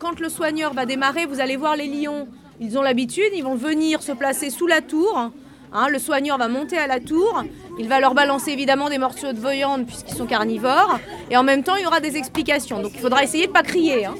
Quand le soigneur va démarrer, vous allez voir les lions. Ils ont l'habitude, ils vont venir se placer sous la tour. Hein, le soigneur va monter à la tour, il va leur balancer évidemment des morceaux de viande puisqu'ils sont carnivores, et en même temps il y aura des explications. Donc il faudra essayer de ne pas crier. Hein.